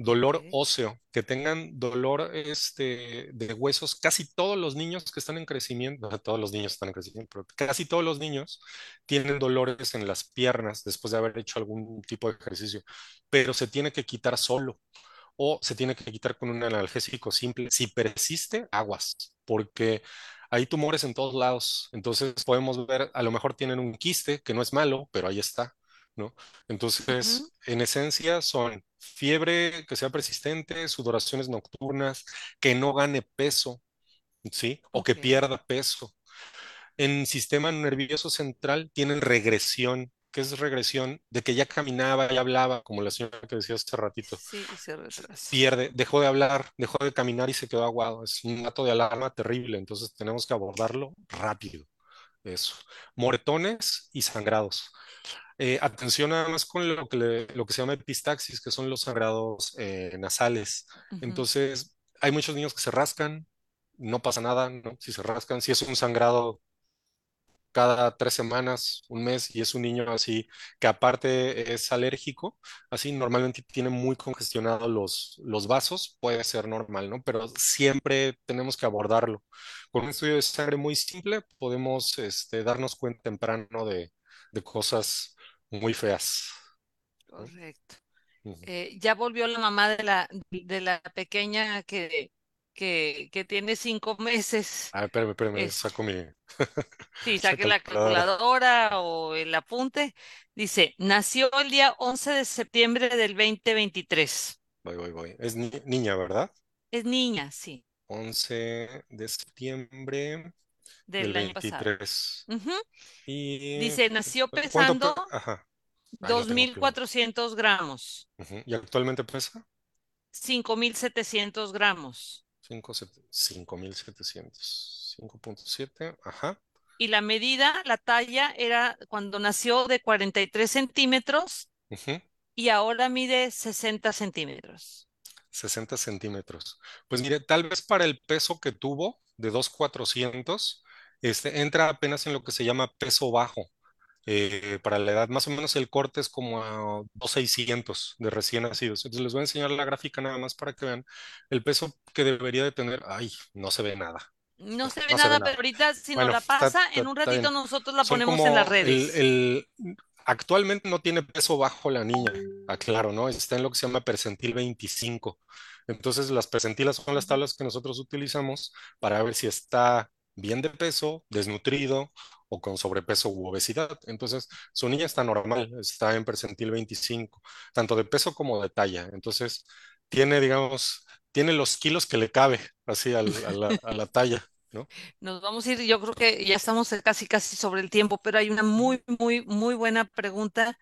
Dolor óseo, que tengan dolor este, de huesos, casi todos los niños que están en crecimiento, todos los niños están en crecimiento, pero casi todos los niños tienen dolores en las piernas después de haber hecho algún tipo de ejercicio, pero se tiene que quitar solo o se tiene que quitar con un analgésico simple. Si persiste, aguas, porque hay tumores en todos lados. Entonces podemos ver, a lo mejor tienen un quiste, que no es malo, pero ahí está, ¿no? Entonces, en esencia son fiebre que sea persistente, sudoraciones nocturnas, que no gane peso, ¿sí? O que pierda peso. En sistema nervioso central tienen regresión. ¿Qué es regresión? De que ya caminaba, ya hablaba, como la señora que decía hace ratito
sí, y se retrasa.
pierde, dejó de hablar, dejó de caminar y se quedó aguado. Es un dato de alarma terrible, entonces tenemos que abordarlo rápido. Eso. Moretones y sangrados. Eh, atención nada más con lo que, le- lo que se llama epistaxis, que son los sangrados eh, nasales. Entonces, hay muchos niños que se rascan, no pasa nada, ¿no? Si se rascan, si es un sangrado cada tres semanas, un mes, y es un niño así que aparte es alérgico, así normalmente tiene muy congestionados los, los vasos, puede ser normal, ¿no? Pero siempre tenemos que abordarlo. Con un estudio de sangre muy simple podemos este, darnos cuenta temprano de, de cosas muy feas.
Correcto. Eh, ya volvió la mamá de la, de la pequeña que, que, que tiene cinco meses.
Ah, espérame, espérame,
Es,
saco mi
sí, saque la
calculadora.
calculadora o el apunte. Dice, nació el día 11 de septiembre del 2023.
Voy, voy, voy. Es ni- niña, ¿verdad?
Es niña, sí,
11 de septiembre del
del año pasado.
23.
Ujú.
¿Y
Dice, nació pesando
Ajá, ahí lo tengo aquí.
2.400 gramos,
Ujú. ¿Y actualmente pesa?
5.700 gramos.
5.700. 5.7, ajá.
Y la medida, la talla era cuando nació de 43 centímetros y ahora mide 60 centímetros.
60 centímetros. Pues mire, tal vez para el peso que tuvo de 2.400, este, entra apenas en lo que se llama peso bajo. eh, para la edad, más o menos el corte es como a 2.600 de recién nacidos. Entonces les voy a enseñar la gráfica nada más para que vean el peso que debería de tener. Ay, no se ve nada.
No se ve
No se ve
nada, pero
nada.
ahorita si nos
Bueno,
la
está,
pasa, en un ratito nosotros la
Son
ponemos en las
el,
redes.
el- actualmente no tiene peso bajo la niña, aclaro, ¿no? Está en lo que se llama percentil 25. Entonces, las percentilas son las tablas que nosotros utilizamos para ver si está bien de peso, desnutrido o con sobrepeso u obesidad. Entonces, su niña está normal, está en percentil 25, tanto de peso como de talla. Entonces, tiene, digamos, tiene los kilos que le cabe así a la talla, ¿no?
Nos vamos a ir, yo creo que ya estamos casi casi sobre el tiempo, pero hay una muy, muy, muy buena pregunta.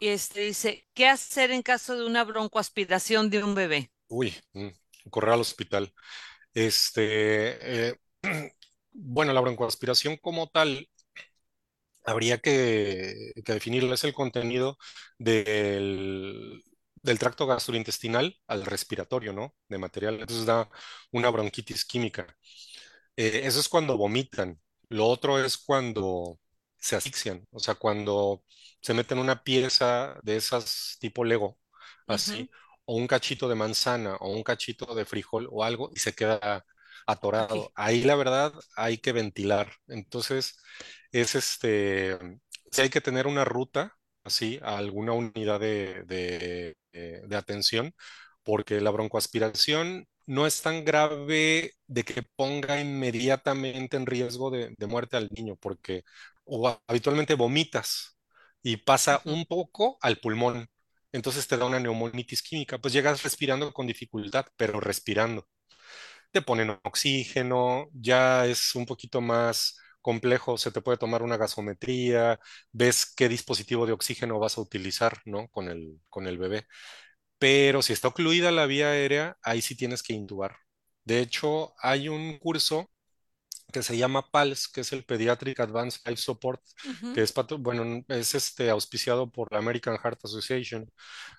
Y este dice, ¿qué hacer en caso de una broncoaspiración de un bebé?
Uy, mm, correr al hospital. Este, eh, bueno, la broncoaspiración como tal, habría que, que definirla. Es el contenido del, del tracto gastrointestinal al respiratorio, ¿no? De material. Entonces da una bronquitis química. Eh, eso es cuando vomitan. Lo otro es cuando se asfixian, o sea, cuando se meten una pieza de esas tipo Lego, así, o un cachito de manzana, o un cachito de frijol o algo, y se queda atorado. Ahí la verdad hay que ventilar. Entonces, es este, sí hay que tener una ruta, así, a alguna unidad de, de de- de atención porque la broncoaspiración no es tan grave de que ponga inmediatamente en riesgo de, de muerte al niño, porque o habitualmente vomitas y pasa un poco al pulmón. Entonces te da una neumonitis química, pues llegas respirando con dificultad, pero respirando. Te ponen oxígeno, ya es un poquito más complejo, se te puede tomar una gasometría, ves qué dispositivo de oxígeno vas a utilizar, ¿no? Con el, con el bebé. Pero si está ocluida la vía aérea, ahí sí tienes que intubar. De hecho, hay un curso que se llama PALS, que es el Pediatric Advanced Life Support, que es, bueno, es este, auspiciado por la American Heart Association,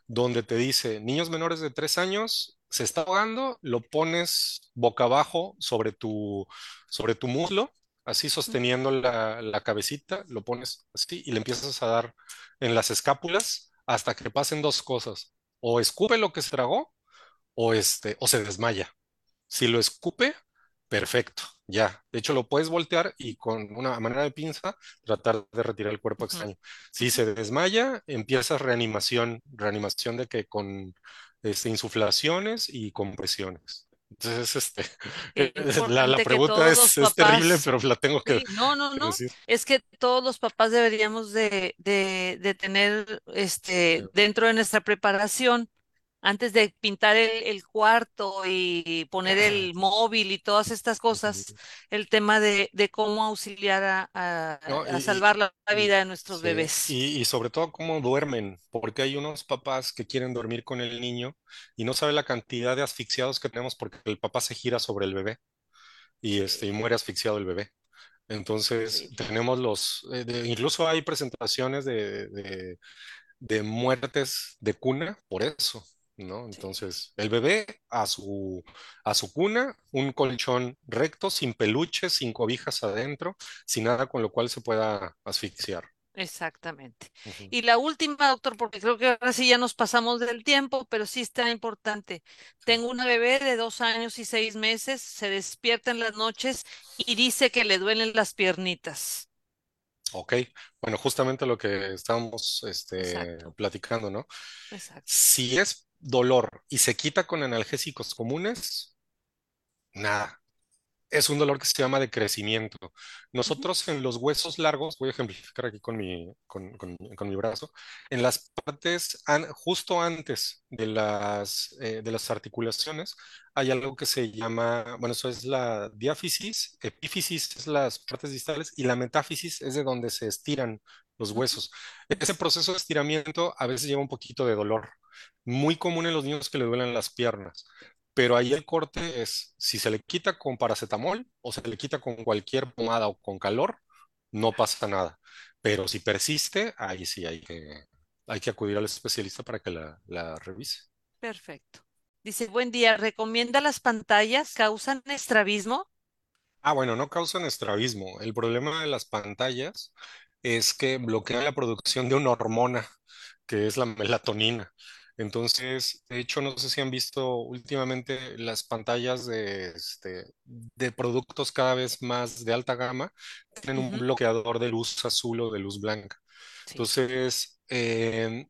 donde te dice, niños menores de tres años, se está ahogando, lo pones boca abajo sobre tu, sobre tu muslo, así sosteniendo la, la cabecita, lo pones así y le empiezas a dar en las escápulas hasta que pasen dos cosas. O escupe lo que se tragó o, este, o se desmaya. Si lo escupe, perfecto, ya. De hecho, lo puedes voltear y con una manera de pinza tratar de retirar el cuerpo extraño. Si se desmaya, empiezas reanimación, reanimación de que con este, insuflaciones y compresiones. Entonces, este,
Qué
la, la
que
pregunta es, terrible, pero la tengo que,
sí, no, no, no,
decir.
es que todos los papás deberíamos de, de, de tener este dentro de nuestra preparación, antes de pintar el, el cuarto y poner el móvil y todas estas cosas, el tema de, de cómo auxiliar a, a-
No,
a
y,
salvar la
y-
vida de nuestros
sí,
bebés.
y, y sobre todo cómo duermen, porque hay unos papás que quieren dormir con el niño y no sabe la cantidad de asfixiados que tenemos porque el papá se gira sobre el bebé y, este, y muere asfixiado el bebé. Entonces, tenemos los, eh, de- incluso hay presentaciones de, de, de muertes de cuna por eso. ¿No? Entonces, el bebé a su, a su cuna, un colchón recto, sin peluches, sin cobijas adentro, sin nada con lo cual se pueda asfixiar.
exactamente. Y la última, doctor, porque creo que ahora sí ya nos pasamos del tiempo, pero sí está importante. Tengo una bebé de dos años y seis meses, se despierta en las noches y dice que le duelen las piernitas.
Ok, bueno, justamente lo que estábamos este, platicando, ¿no?
exacto.
Si es dolor y se quita con analgésicos comunes, nada. Es un dolor que se llama de crecimiento. Nosotros en los huesos largos, voy a ejemplificar aquí con mi, con, con- con mi brazo, en las partes an- justo antes de las, eh, de las articulaciones, hay algo que se llama, bueno, eso es la diáfisis, epífisis es las partes distales y la metáfisis es de donde se estiran los huesos. Ese proceso de estiramiento a veces lleva un poquito de dolor, muy común en los niños que le duelen las piernas. Pero ahí el corte es, si se le quita con paracetamol o se le quita con cualquier pomada o con calor, no pasa nada. Pero si persiste, ahí sí hay que, hay que acudir al especialista para que la, la revise.
Perfecto. Dice, buen día, ¿recomienda las pantallas? ¿Causan estrabismo?
Ah, bueno, no causan estrabismo. El problema de las pantallas es que bloquean la producción de una hormona, que es la melatonina. Entonces, de hecho, no sé si han visto últimamente las pantallas de, este, de productos cada vez más de alta gama, tienen un bloqueador de luz azul o de luz blanca.
Sí.
Entonces, em,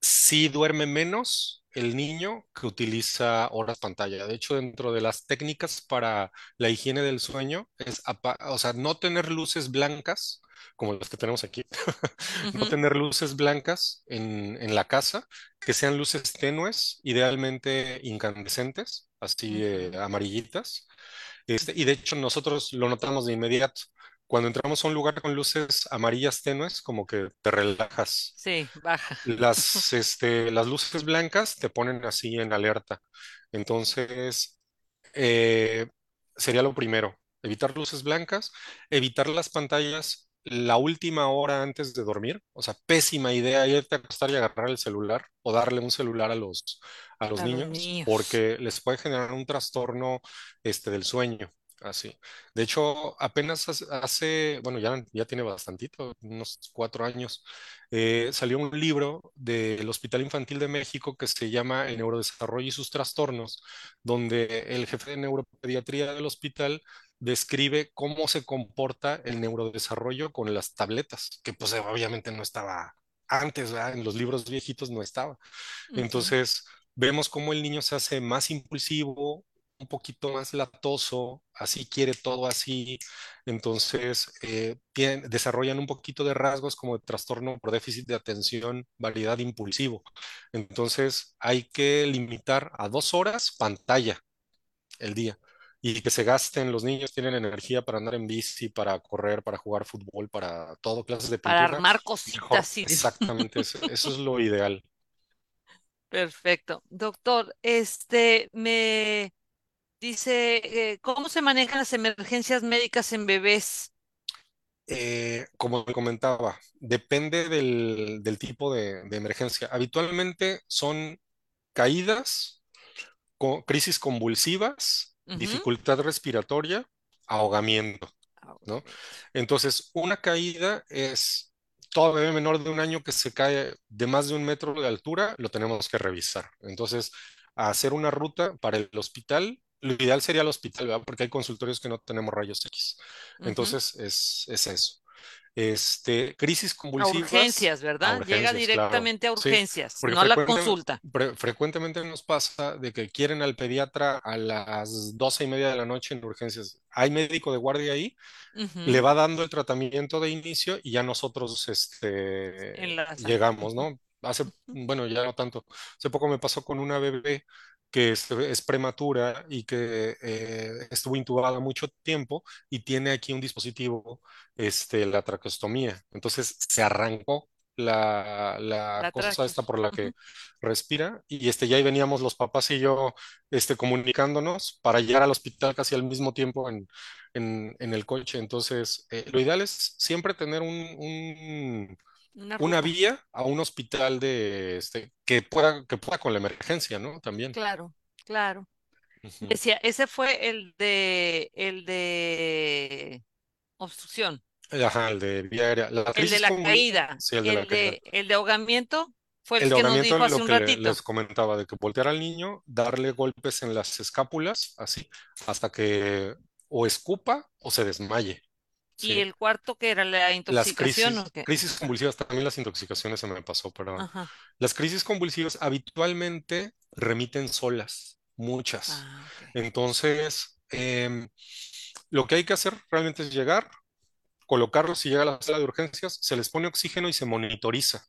sí duerme menos el niño que utiliza horas pantalla. De hecho, dentro de las técnicas para la higiene del sueño es, o sea, no tener luces blancas como las que tenemos aquí, no
Ujú,
tener luces blancas en, en la casa, que sean luces tenues, idealmente incandescentes, así eh, amarillitas. Este, y de hecho nosotros lo notamos de inmediato. Cuando entramos a un lugar con luces amarillas tenues, como que te relajas
Sí, baja.
las, este, las luces blancas te ponen así en alerta. Entonces, eh, sería lo primero, evitar luces blancas, evitar las pantallas la última hora antes de dormir. O sea, pésima idea irte a acostar y agarrar el celular o darle un celular a los, a los
A los
niños porque les puede generar un trastorno, este, del sueño. Así. De hecho, apenas hace, hace- bueno, ya, ya tiene bastantito, unos cuatro años, eh, salió un libro del Hospital Infantil de México que se llama El neurodesarrollo y sus trastornos, donde el jefe de neuropediatría del hospital describe cómo se comporta el neurodesarrollo con las tabletas, que pues obviamente no estaba antes, ¿verdad? En los libros viejitos no estaba. Entonces, vemos cómo el niño se hace más impulsivo, un poquito más latoso, así quiere todo así. Entonces, eh, tienen- desarrollan un poquito de rasgos como de trastorno por déficit de atención, variedad impulsivo. Entonces, hay que limitar a dos horas pantalla el día. Y que se gasten, los niños tienen energía para andar en bici, para correr, para jugar fútbol, para todo, clases de
Para
pintura,
armar
mejor.
cositas y
Exactamente, eso, eso es lo ideal.
Perfecto. Doctor, este me dice, eh, ¿cómo se manejan las emergencias médicas en bebés?
Eh, como me comentaba, depende del, del tipo de, de emergencia. Habitualmente son caídas, co- crisis convulsivas, Dificultad respiratoria, ahogamiento, ¿no?
Ahogamiento.
Entonces, una caída es todo bebé menor de un año que se cae de más de un metro de altura, lo tenemos que revisar. Entonces, hacer una ruta para el hospital. Lo ideal sería el hospital, ¿verdad? Porque hay consultorios que no tenemos rayos X. Entonces, es, es eso. Este, crisis
A
convulsivas
urgencias,
a
¿verdad? Llega
claro.
directamente a urgencias, no a la consulta.
fre- frecuentemente nos pasa de que quieren al pediatra a las doce y media de la noche en urgencias. Hay médico de guardia ahí, le va dando el tratamiento de inicio y ya nosotros este, llegamos, ¿no? Hace, bueno, ya no tanto. Hace poco me pasó con una bebé que es, es prematura y que eh, estuvo intubada mucho tiempo y tiene aquí un dispositivo, este, la traqueostomía. Entonces se arrancó la, la
La
cosa esta por la que respira y este, ya ahí veníamos los papás y yo este, comunicándonos para llegar al hospital casi al mismo tiempo en, en, en el coche. Entonces, eh, lo ideal es siempre tener un, un
Una
una vía a un hospital de este que pueda que pueda con la emergencia, ¿no? También.
Claro, claro. Decía, ese fue el de, el de obstrucción,
Ajá, el de vía aérea. La
el de la
convul-
caída,
sí, el de la
el
caída.
de, el de ahogamiento fue
El
el que nos
ahogamiento,
dijo hace
lo
un
que
ratito.
les comentaba, de que voltear al niño, darle golpes en las escápulas, así, hasta que o escupa o se desmaye,
Y el cuarto que era la
Las
intoxicación, ¿o
crisis, convulsivas, también las intoxicaciones se me pasó, perdón.
Ajá.
Las crisis convulsivas habitualmente remiten solas, muchas.
Ah.
Entonces, em, lo que hay que hacer realmente es llegar, colocarlos si llega a la sala de urgencias, se les pone oxígeno y se monitoriza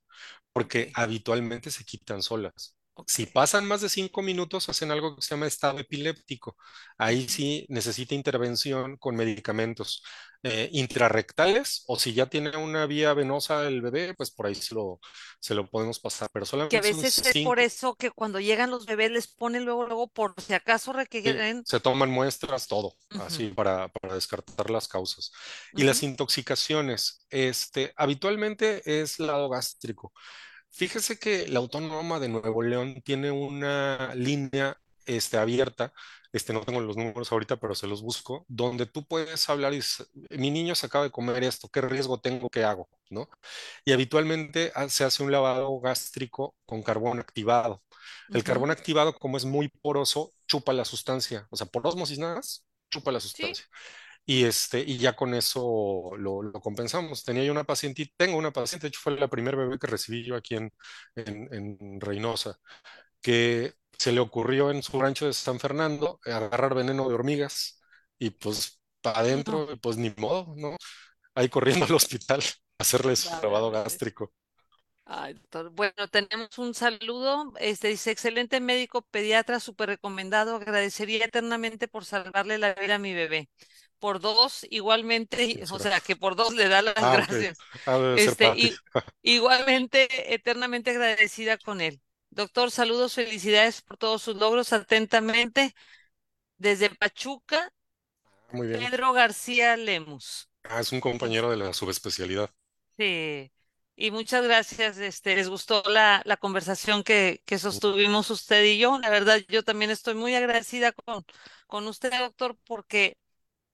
porque habitualmente se quitan solas. Si pasan más de cinco minutos, hacen algo que se llama estado epiléptico. Ahí sí necesita intervención con medicamentos eh, intrarrectales o si ya tiene una vía venosa el bebé, pues por ahí se lo, se lo podemos pasar, pero
Que a
solamente
veces es por eso que cuando llegan los bebés les ponen luego, luego, por si acaso
Sí,
requieren.
se toman muestras, todo, así para, para descartar las causas. Y las intoxicaciones, este, habitualmente es lado gástrico. Fíjese que la Autónoma de Nuevo León tiene una línea este, abierta, este, no tengo los números ahorita, pero se los busco, donde tú puedes hablar y dices, mi niño se acaba de comer esto, ¿qué riesgo tengo? ¿Qué hago? ¿No? Y habitualmente ah, se hace un lavado gástrico con carbón activado. El carbón activado, como es muy poroso, chupa la sustancia, o sea, por ósmosis nada más, chupa la
Sí.
Y, este, y ya con eso lo, lo compensamos. Tenía yo una paciente, y tengo una paciente, de hecho fue la primer bebé que recibí yo aquí en, en, en Reynosa, que se le ocurrió en su rancho de San Fernando agarrar veneno de hormigas y pues para
No,
adentro, pues ni modo, ¿no? Ahí corriendo al hospital a hacerle su
ya
lavado
veo,
gástrico.
Ay. Bueno, tenemos un saludo. Este dice, excelente médico pediatra, súper recomendado. Agradecería eternamente por salvarle la vida a mi bebé. Por dos, igualmente, y-
¿Quién
o sea, que por dos le da las
Ah,
gracias. Este, y igualmente, eternamente agradecida con él. Doctor, saludos, felicidades por todos sus logros. Atentamente, desde Pachuca,
Muy bien.
Pedro García Lemus.
Ah, es un compañero de la subespecialidad.
Sí, y muchas gracias. Este, les gustó la, la conversación que, que sostuvimos usted y yo. La verdad, yo también estoy muy agradecida con, con usted, doctor, porque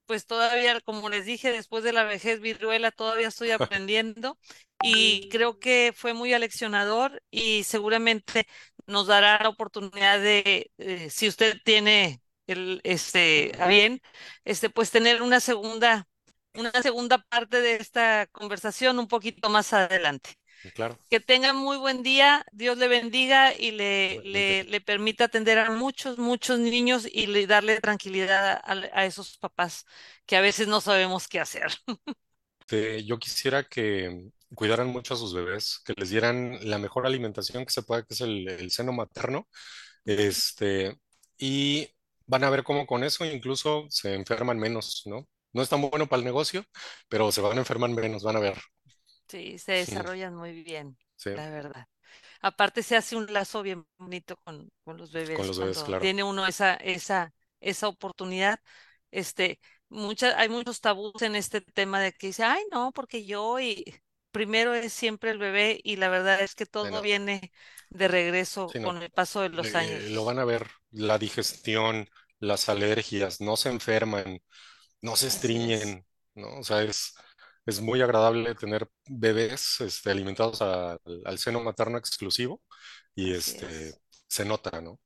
pues todavía, como les dije, después de la vejez viruela, todavía estoy aprendiendo y creo que fue muy aleccionador y seguramente nos dará la oportunidad de, eh, si usted tiene el, este, a bien, este, pues tener una segunda, una segunda parte de esta conversación un poquito más adelante.
Claro,
Que tenga muy buen día, Dios le bendiga y le, le, le permita atender a muchos, muchos niños y le, darle tranquilidad a, a esos papás que a veces no sabemos qué hacer.
Yo quisiera que cuidaran mucho a sus bebés, que les dieran la mejor alimentación que se pueda, que es el, el seno materno, este, y van a ver cómo con eso incluso se enferman menos, ¿no? No es tan bueno para el negocio, pero se van a enfermar menos, van a ver.
Sí, se desarrollan muy bien,
Sí,
la verdad. Aparte se hace un lazo bien bonito con, con los
con
bebés
los bebés,
cuando
claro.
tiene uno esa, esa, esa oportunidad. Este, muchas, hay muchos tabús en este tema de que dice, ay, no, porque yo y primero es siempre el bebé y la verdad es que todo viene de regreso
Sí, no.
con el paso de los
Eh, lo
años.
van a ver, la digestión, las alergias, no se enferman, no se estriñen, ¿no? O sea, es, es muy agradable tener bebés este, alimentados al al seno materno exclusivo y
así
este,
es.
se nota, ¿no?